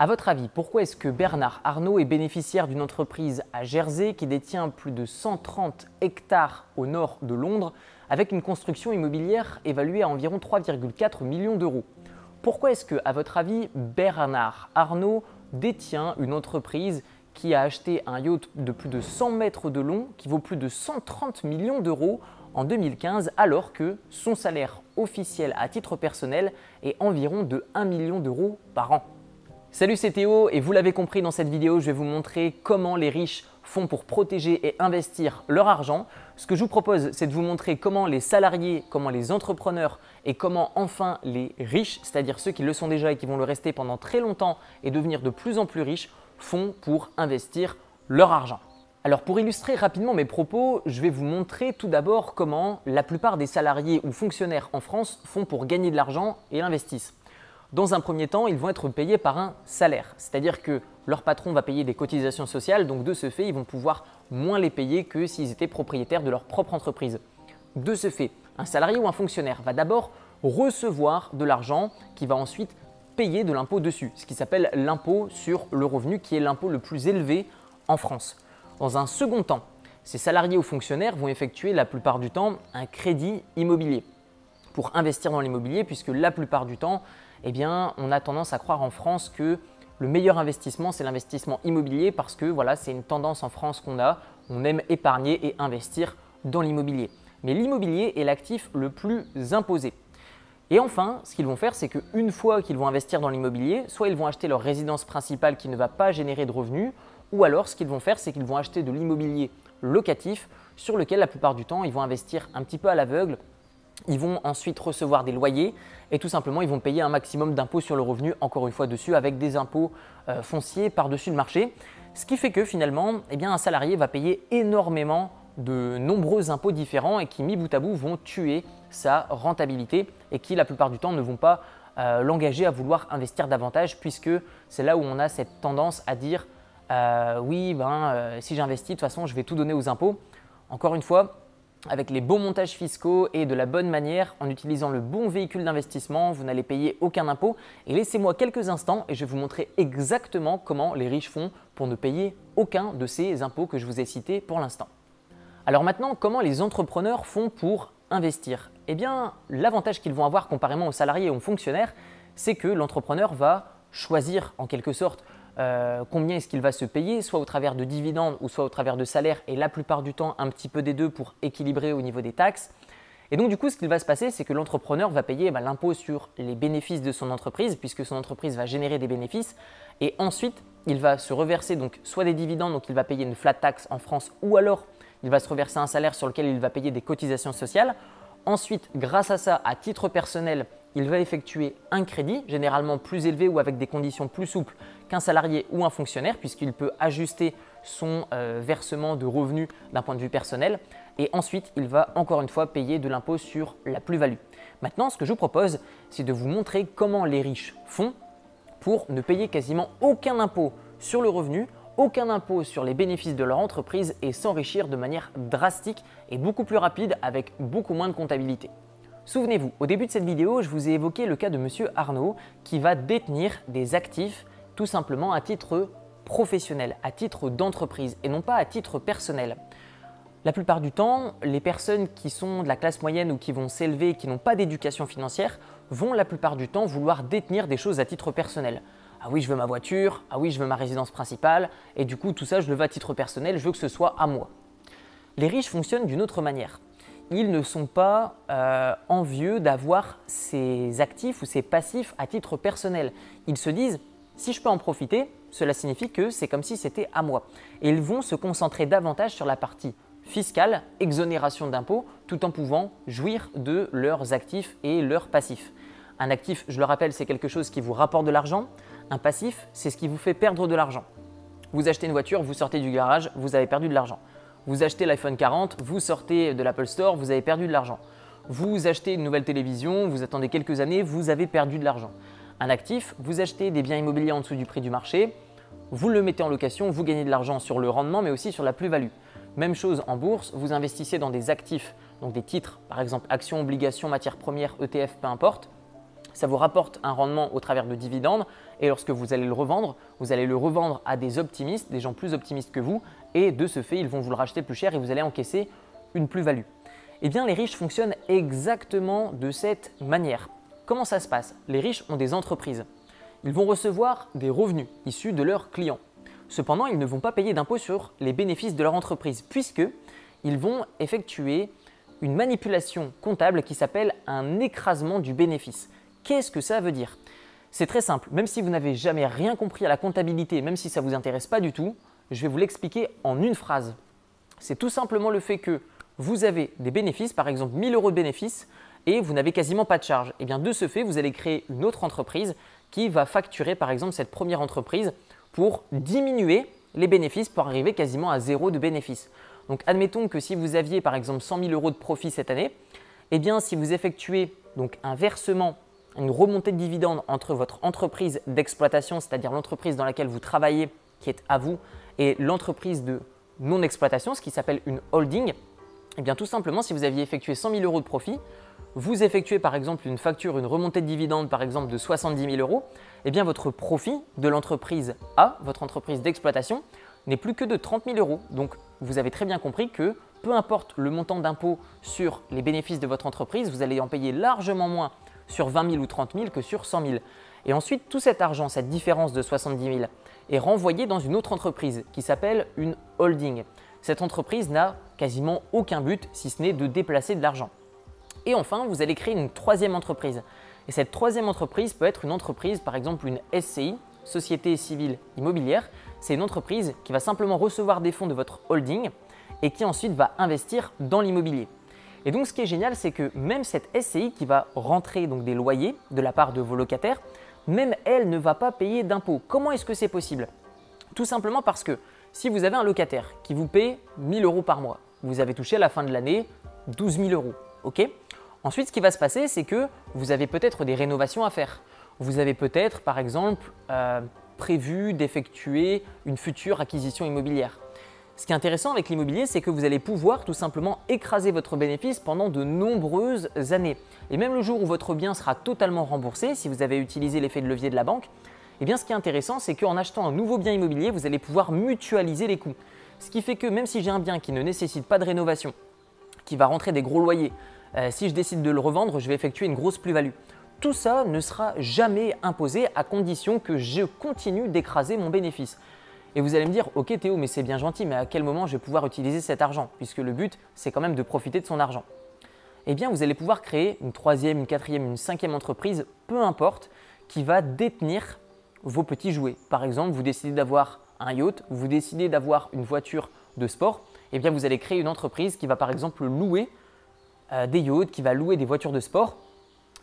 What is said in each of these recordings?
À votre avis, pourquoi est-ce que Bernard Arnault est bénéficiaire d'une entreprise à Jersey qui détient plus de 130 hectares au nord de Londres avec une construction immobilière évaluée à environ 3,4 millions d'euros? Pourquoi est-ce que, à votre avis, Bernard Arnault détient une entreprise qui a acheté un yacht de plus de 100 mètres de long qui vaut plus de 130 millions d'euros en 2015 alors que son salaire officiel à titre personnel est environ de 1 million d'euros par an? Salut c'est Théo et vous l'avez compris dans cette vidéo je vais vous montrer comment les riches font pour protéger et investir leur argent. Ce que je vous propose c'est de vous montrer comment les salariés, comment les entrepreneurs et comment enfin les riches, c'est-à-dire ceux qui le sont déjà et qui vont le rester pendant très longtemps et devenir de plus en plus riches, font pour investir leur argent. Alors pour illustrer rapidement mes propos, je vais vous montrer tout d'abord comment la plupart des salariés ou fonctionnaires en France font pour gagner de l'argent et l'investissent. Dans un premier temps, ils vont être payés par un salaire, c'est-à-dire que leur patron va payer des cotisations sociales, donc de ce fait, ils vont pouvoir moins les payer que s'ils étaient propriétaires de leur propre entreprise. De ce fait, un salarié ou un fonctionnaire va d'abord recevoir de l'argent qui va ensuite payer de l'impôt dessus, ce qui s'appelle l'impôt sur le revenu, qui est l'impôt le plus élevé en France. Dans un second temps, ces salariés ou fonctionnaires vont effectuer la plupart du temps un crédit immobilier pour investir dans l'immobilier, puisque la plupart du temps, eh bien, on a tendance à croire en France que le meilleur investissement, c'est l'investissement immobilier parce que voilà, c'est une tendance en France qu'on a. On aime épargner et investir dans l'immobilier. Mais l'immobilier est l'actif le plus imposé. Et enfin, ce qu'ils vont faire, c'est qu'une fois qu'ils vont investir dans l'immobilier, soit ils vont acheter leur résidence principale qui ne va pas générer de revenus, ou alors ce qu'ils vont faire, c'est qu'ils vont acheter de l'immobilier locatif sur lequel la plupart du temps, ils vont investir un petit peu à l'aveugle ils vont ensuite recevoir des loyers et tout simplement ils vont payer un maximum d'impôts sur le revenu, encore une fois dessus, avec des impôts euh, fonciers par-dessus le marché. Ce qui fait que finalement, eh un salarié va payer énormément de nombreux impôts différents et qui, mis bout à bout, vont tuer sa rentabilité et qui, la plupart du temps, ne vont pas euh, l'engager à vouloir investir davantage puisque c'est là où on a cette tendance à dire euh, oui, ben, si j'investis, de toute façon, je vais tout donner aux impôts. Encore une fois, avec les bons montages fiscaux et de la bonne manière, en utilisant le bon véhicule d'investissement, vous n'allez payer aucun impôt. Et laissez-moi quelques instants et je vais vous montrer exactement comment les riches font pour ne payer aucun de ces impôts que je vous ai cités pour l'instant. Alors maintenant, comment les entrepreneurs font pour investir? Eh bien, l'avantage qu'ils vont avoir comparément aux salariés et aux fonctionnaires, c'est que l'entrepreneur va choisir en quelque sorte euh, combien est-ce qu'il va se payer, soit au travers de dividendes ou soit au travers de salaires, et la plupart du temps un petit peu des deux pour équilibrer au niveau des taxes. Et donc du coup, ce qu'il va se passer, c'est que l'entrepreneur va payer bah, l'impôt sur les bénéfices de son entreprise, puisque son entreprise va générer des bénéfices, et ensuite il va se reverser donc soit des dividendes, donc il va payer une flat tax en France, ou alors il va se reverser un salaire sur lequel il va payer des cotisations sociales. Ensuite, grâce à ça, à titre personnel, il va effectuer un crédit, généralement plus élevé ou avec des conditions plus souples qu'un salarié ou un fonctionnaire, puisqu'il peut ajuster son euh, versement de revenus d'un point de vue personnel. Et ensuite, il va encore une fois payer de l'impôt sur la plus-value. Maintenant, ce que je vous propose, c'est de vous montrer comment les riches font pour ne payer quasiment aucun impôt sur le revenu, aucun impôt sur les bénéfices de leur entreprise et s'enrichir de manière drastique et beaucoup plus rapide avec beaucoup moins de comptabilité. Souvenez-vous, au début de cette vidéo, je vous ai évoqué le cas de M. Arnaud qui va détenir des actifs tout simplement à titre professionnel, à titre d'entreprise et non pas à titre personnel. La plupart du temps, les personnes qui sont de la classe moyenne ou qui vont s'élever, qui n'ont pas d'éducation financière, vont la plupart du temps vouloir détenir des choses à titre personnel. Ah oui, je veux ma voiture, ah oui, je veux ma résidence principale, et du coup, tout ça, je le veux à titre personnel, je veux que ce soit à moi. Les riches fonctionnent d'une autre manière. Ils ne sont pas euh, envieux d'avoir ces actifs ou ces passifs à titre personnel. Ils se disent, si je peux en profiter, cela signifie que c'est comme si c'était à moi. Et ils vont se concentrer davantage sur la partie fiscale, exonération d'impôts, tout en pouvant jouir de leurs actifs et leurs passifs. Un actif, je le rappelle, c'est quelque chose qui vous rapporte de l'argent. Un passif, c'est ce qui vous fait perdre de l'argent. Vous achetez une voiture, vous sortez du garage, vous avez perdu de l'argent. Vous achetez l'iPhone 40, vous sortez de l'Apple Store, vous avez perdu de l'argent. Vous achetez une nouvelle télévision, vous attendez quelques années, vous avez perdu de l'argent un actif, vous achetez des biens immobiliers en dessous du prix du marché, vous le mettez en location, vous gagnez de l'argent sur le rendement mais aussi sur la plus-value. Même chose en bourse, vous investissez dans des actifs, donc des titres, par exemple actions, obligations, matières premières, ETF, peu importe. Ça vous rapporte un rendement au travers de dividendes et lorsque vous allez le revendre, vous allez le revendre à des optimistes, des gens plus optimistes que vous et de ce fait, ils vont vous le racheter plus cher et vous allez encaisser une plus-value. Eh bien, les riches fonctionnent exactement de cette manière. Comment ça se passe? Les riches ont des entreprises. Ils vont recevoir des revenus issus de leurs clients. Cependant, ils ne vont pas payer d'impôts sur les bénéfices de leur entreprise puisque ils vont effectuer une manipulation comptable qui s'appelle un écrasement du bénéfice. Qu'est-ce que ça veut dire? C'est très simple, même si vous n'avez jamais rien compris à la comptabilité, même si ça ne vous intéresse pas du tout, je vais vous l'expliquer en une phrase. C'est tout simplement le fait que vous avez des bénéfices, par exemple 1000 euros de bénéfices, et vous n'avez quasiment pas de charge. Et eh bien de ce fait, vous allez créer une autre entreprise qui va facturer par exemple cette première entreprise pour diminuer les bénéfices pour arriver quasiment à zéro de bénéfices. Donc admettons que si vous aviez par exemple 100 000 euros de profit cette année, eh bien si vous effectuez donc un versement, une remontée de dividendes entre votre entreprise d'exploitation, c'est-à-dire l'entreprise dans laquelle vous travaillez qui est à vous, et l'entreprise de non-exploitation, ce qui s'appelle une holding, eh bien tout simplement si vous aviez effectué 100 000 euros de profit, vous effectuez par exemple une facture, une remontée de dividendes par exemple de 70 000 euros, eh bien votre profit de l'entreprise A, votre entreprise d'exploitation, n'est plus que de 30 000 euros. Donc vous avez très bien compris que peu importe le montant d'impôt sur les bénéfices de votre entreprise, vous allez en payer largement moins sur 20 000 ou 30 000 que sur 100 000. Et ensuite, tout cet argent, cette différence de 70 000, est renvoyé dans une autre entreprise qui s'appelle une holding. Cette entreprise n'a quasiment aucun but si ce n'est de déplacer de l'argent. Et enfin, vous allez créer une troisième entreprise. Et cette troisième entreprise peut être une entreprise, par exemple une SCI, Société Civile Immobilière. C'est une entreprise qui va simplement recevoir des fonds de votre holding et qui ensuite va investir dans l'immobilier. Et donc ce qui est génial, c'est que même cette SCI qui va rentrer donc des loyers de la part de vos locataires, même elle ne va pas payer d'impôts. Comment est-ce que c'est possible? Tout simplement parce que si vous avez un locataire qui vous paie 1000 euros par mois, vous avez touché à la fin de l'année 12 000 euros. ok? Ensuite, ce qui va se passer, c'est que vous avez peut-être des rénovations à faire. Vous avez peut-être, par exemple, euh, prévu d'effectuer une future acquisition immobilière. Ce qui est intéressant avec l'immobilier, c'est que vous allez pouvoir tout simplement écraser votre bénéfice pendant de nombreuses années. Et même le jour où votre bien sera totalement remboursé, si vous avez utilisé l'effet de levier de la banque, eh bien ce qui est intéressant, c'est qu'en achetant un nouveau bien immobilier, vous allez pouvoir mutualiser les coûts. Ce qui fait que même si j'ai un bien qui ne nécessite pas de rénovation, qui va rentrer des gros loyers, euh, si je décide de le revendre, je vais effectuer une grosse plus-value. Tout ça ne sera jamais imposé à condition que je continue d'écraser mon bénéfice. Et vous allez me dire, ok Théo, mais c'est bien gentil, mais à quel moment je vais pouvoir utiliser cet argent? Puisque le but, c'est quand même de profiter de son argent. Eh bien, vous allez pouvoir créer une troisième, une quatrième, une cinquième entreprise, peu importe, qui va détenir vos petits jouets. Par exemple, vous décidez d'avoir un yacht, vous décidez d'avoir une voiture de sport, eh bien, vous allez créer une entreprise qui va par exemple louer euh, des yachts, qui va louer des voitures de sport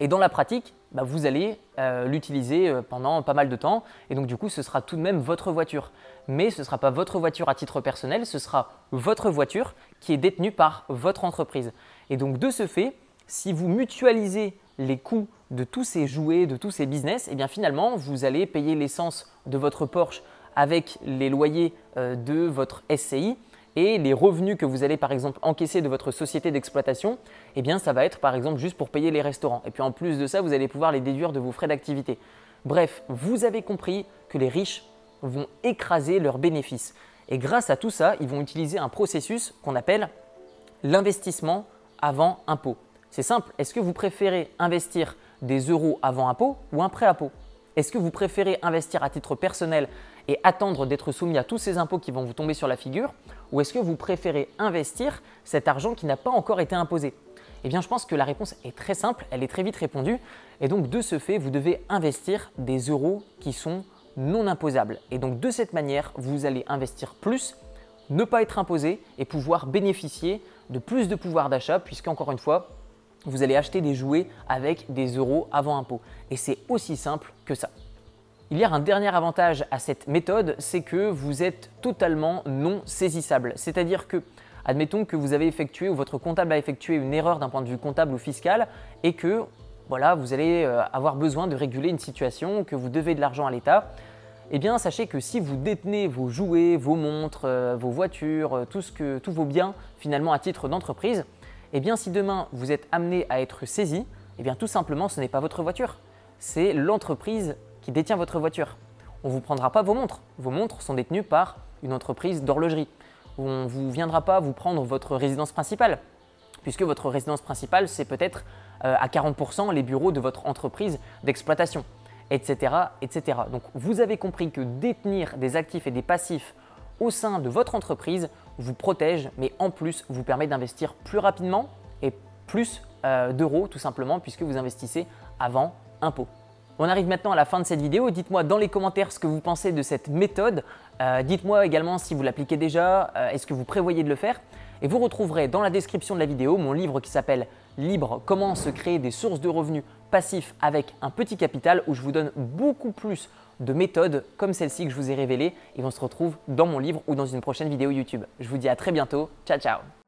et dans la pratique, bah, vous allez euh, l'utiliser euh, pendant pas mal de temps. Et donc du coup, ce sera tout de même votre voiture. Mais ce ne sera pas votre voiture à titre personnel, ce sera votre voiture qui est détenue par votre entreprise. Et donc de ce fait, si vous mutualisez les coûts de tous ces jouets, de tous ces business, et eh bien finalement, vous allez payer l'essence de votre Porsche avec les loyers euh, de votre SCI et les revenus que vous allez par exemple encaisser de votre société d'exploitation, eh bien ça va être par exemple juste pour payer les restaurants. Et puis en plus de ça, vous allez pouvoir les déduire de vos frais d'activité. Bref, vous avez compris que les riches vont écraser leurs bénéfices. Et grâce à tout ça, ils vont utiliser un processus qu'on appelle l'investissement avant impôt. C'est simple, est-ce que vous préférez investir des euros avant impôt ou un prêt à Est-ce que vous préférez investir à titre personnel et attendre d'être soumis à tous ces impôts qui vont vous tomber sur la figure Ou est-ce que vous préférez investir cet argent qui n'a pas encore été imposé? Eh bien, je pense que la réponse est très simple, elle est très vite répondue. Et donc, de ce fait, vous devez investir des euros qui sont non imposables. Et donc, de cette manière, vous allez investir plus, ne pas être imposé et pouvoir bénéficier de plus de pouvoir d'achat, puisqu'encore une fois, vous allez acheter des jouets avec des euros avant impôt. Et c'est aussi simple que ça. Il y a un dernier avantage à cette méthode, c'est que vous êtes totalement non saisissable. C'est-à-dire que, admettons que vous avez effectué ou votre comptable a effectué une erreur d'un point de vue comptable ou fiscal et que voilà, vous allez euh, avoir besoin de réguler une situation, que vous devez de l'argent à l'État. Eh bien, sachez que si vous détenez vos jouets, vos montres, euh, vos voitures, euh, tout ce que, tous vos biens finalement à titre d'entreprise, eh bien, si demain vous êtes amené à être saisi, eh bien, tout simplement, ce n'est pas votre voiture c'est l'entreprise qui détient votre voiture. On ne vous prendra pas vos montres. Vos montres sont détenues par une entreprise d'horlogerie. On ne vous viendra pas vous prendre votre résidence principale, puisque votre résidence principale, c'est peut-être euh, à 40% les bureaux de votre entreprise d'exploitation, etc.. Donc vous avez compris que détenir des actifs et des passifs au sein de votre entreprise vous protège, mais en plus vous permet d'investir plus rapidement et plus euh, d'euros tout simplement, puisque vous investissez avant impôt. On arrive maintenant à la fin de cette vidéo. Dites-moi dans les commentaires ce que vous pensez de cette méthode. Euh, dites-moi également si vous l'appliquez déjà, est-ce que vous prévoyez de le faire. Et vous retrouverez dans la description de la vidéo mon livre qui s'appelle Libre, comment se créer des sources de revenus passifs avec un petit capital où je vous donne beaucoup plus de méthodes comme celle-ci que je vous ai révélée et on se retrouve dans mon livre ou dans une prochaine vidéo YouTube. Je vous dis à très bientôt. Ciao ciao